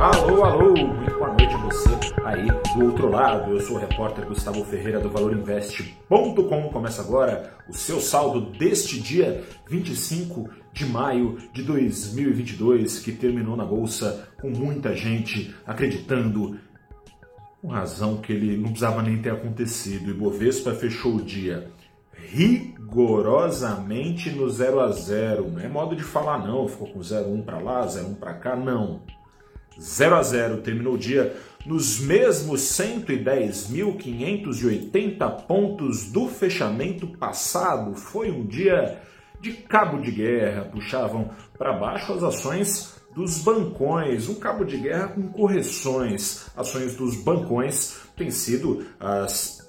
Alô, alô, muito boa noite a você aí do outro lado. Eu sou o repórter Gustavo Ferreira do ValorInvest.com. Começa agora o seu saldo deste dia 25 de maio de 2022, que terminou na bolsa com muita gente acreditando com razão que ele não precisava nem ter acontecido. O Ibovespa fechou o dia rigorosamente no 0 a 0. Não é modo de falar não, ficou com 0,1 para lá, 0,1 para cá, não. 0 a 0 terminou o dia nos mesmos 110.580 pontos do fechamento passado. Foi um dia de cabo de guerra, puxavam para baixo as ações dos bancões, um cabo de guerra com correções. Ações dos bancões têm sido as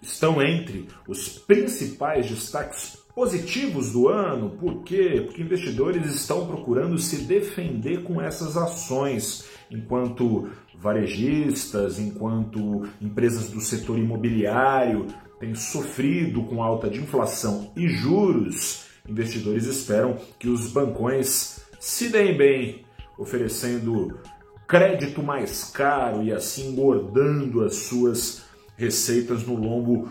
estão entre os principais destaques positivos do ano. Por quê? Porque investidores estão procurando se defender com essas ações, enquanto varejistas, enquanto empresas do setor imobiliário têm sofrido com alta de inflação e juros. Investidores esperam que os bancões se deem bem, oferecendo crédito mais caro e assim engordando as suas receitas no lombo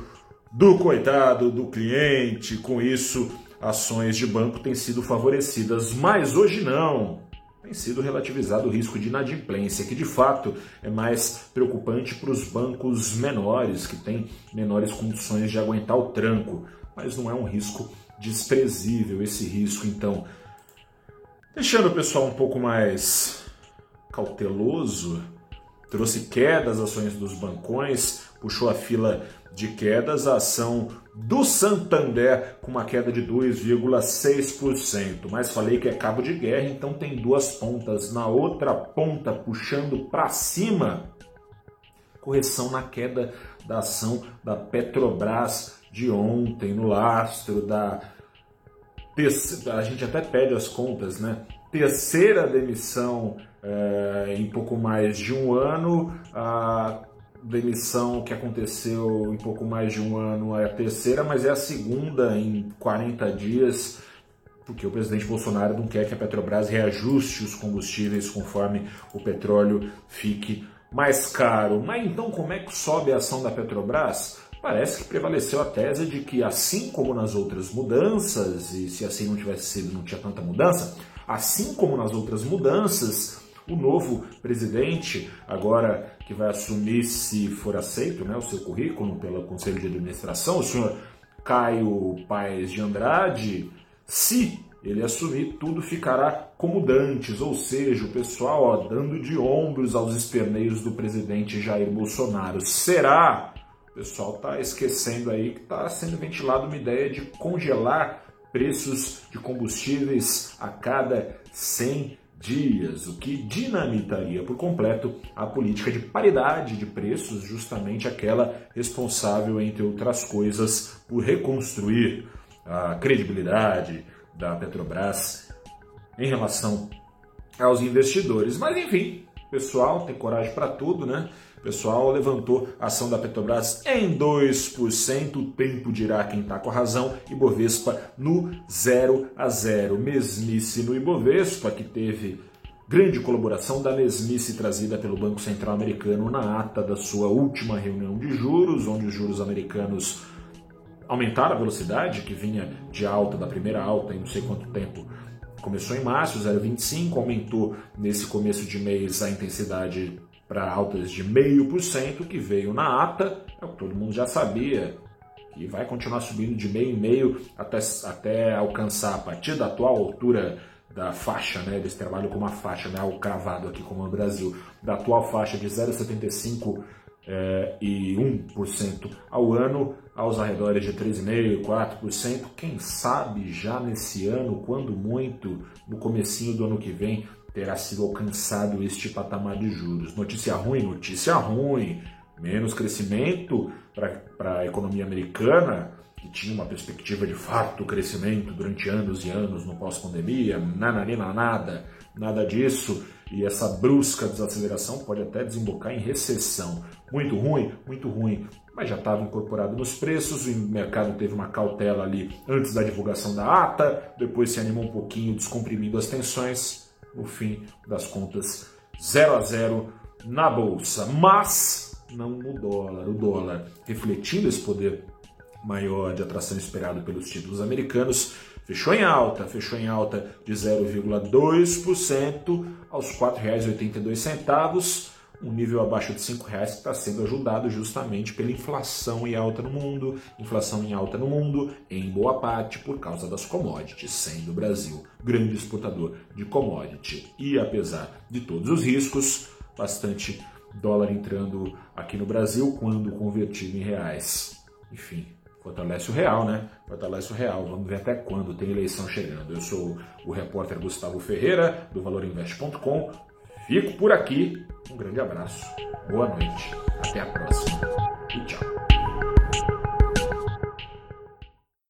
do coitado do cliente. Com isso, ações de banco têm sido favorecidas, mas hoje não. Tem sido relativizado o risco de inadimplência, que de fato é mais preocupante para os bancos menores, que têm menores condições de aguentar o tranco. Mas não é um risco desprezível esse risco, então. Deixando o pessoal um pouco mais cauteloso, trouxe quedas ações dos bancões, puxou a fila de quedas, a ação do Santander com uma queda de 2,6%. Mas falei que é cabo de guerra, então tem duas pontas. Na outra ponta, puxando para cima, correção na queda da ação da Petrobras de ontem, no lastro da. A gente até pede as contas, né? Terceira demissão é, em pouco mais de um ano. A demissão que aconteceu em pouco mais de um ano é a terceira, mas é a segunda em 40 dias, porque o presidente Bolsonaro não quer que a Petrobras reajuste os combustíveis conforme o petróleo fique mais caro. Mas então como é que sobe a ação da Petrobras? Parece que prevaleceu a tese de que, assim como nas outras mudanças, e se assim não tivesse sido, não tinha tanta mudança, assim como nas outras mudanças, o novo presidente, agora que vai assumir, se for aceito, né, o seu currículo pelo Conselho de Administração, o senhor Caio Paes de Andrade, se ele assumir, tudo ficará como dantes, ou seja, o pessoal ó, dando de ombros aos esperneios do presidente Jair Bolsonaro. Será? O pessoal está esquecendo aí que está sendo ventilada uma ideia de congelar preços de combustíveis a cada 100 dias, o que dinamitaria por completo a política de paridade de preços, justamente aquela responsável, entre outras coisas, por reconstruir a credibilidade da Petrobras em relação aos investidores. Mas enfim, pessoal tem coragem para tudo, né? pessoal levantou a ação da Petrobras em 2%. O tempo dirá quem está com a razão. Ibovespa no 0 a 0. Mesmice no Ibovespa, que teve grande colaboração da mesmice trazida pelo Banco Central Americano na ata da sua última reunião de juros, onde os juros americanos aumentaram a velocidade, que vinha de alta, da primeira alta em não sei quanto tempo. Começou em março, 0,25, aumentou nesse começo de mês a intensidade para altas de 0,5%, que veio na ata, é o que todo mundo já sabia, que vai continuar subindo de meio em meio até, até alcançar a partir da atual altura da faixa, né? Eles trabalham com uma faixa, né? O cravado aqui como no Brasil, da atual faixa de 0,75 é, e 1% ao ano, aos arredores de 3,5%, 4%. Quem sabe já nesse ano, quando muito, no comecinho do ano que vem, terá sido alcançado este patamar de juros. Notícia ruim, notícia ruim. Menos crescimento para a economia americana, tinha uma perspectiva de fato crescimento durante anos e anos no pós-pandemia, nananina nada, nada disso. E essa brusca desaceleração pode até desembocar em recessão. Muito ruim, muito ruim mas já estava incorporado nos preços, o mercado teve uma cautela ali antes da divulgação da ata, depois se animou um pouquinho, descomprimindo as tensões, no fim das contas, 0 a 0 na bolsa. Mas não o dólar. O dólar, refletindo esse poder maior de atração esperado pelos títulos americanos, fechou em alta, fechou em alta de 0,2% aos R$ 4,82 um nível abaixo de R$ reais que está sendo ajudado justamente pela inflação em alta no mundo, inflação em alta no mundo, em boa parte por causa das commodities, sendo o Brasil grande exportador de commodity. E apesar de todos os riscos, bastante dólar entrando aqui no Brasil quando convertido em reais. Enfim, fortalece o real, né? Fortalece o real. Vamos ver até quando tem eleição chegando. Eu sou o repórter Gustavo Ferreira, do valorinvest.com. Fico por aqui. Um grande abraço, boa noite, até a próxima e tchau.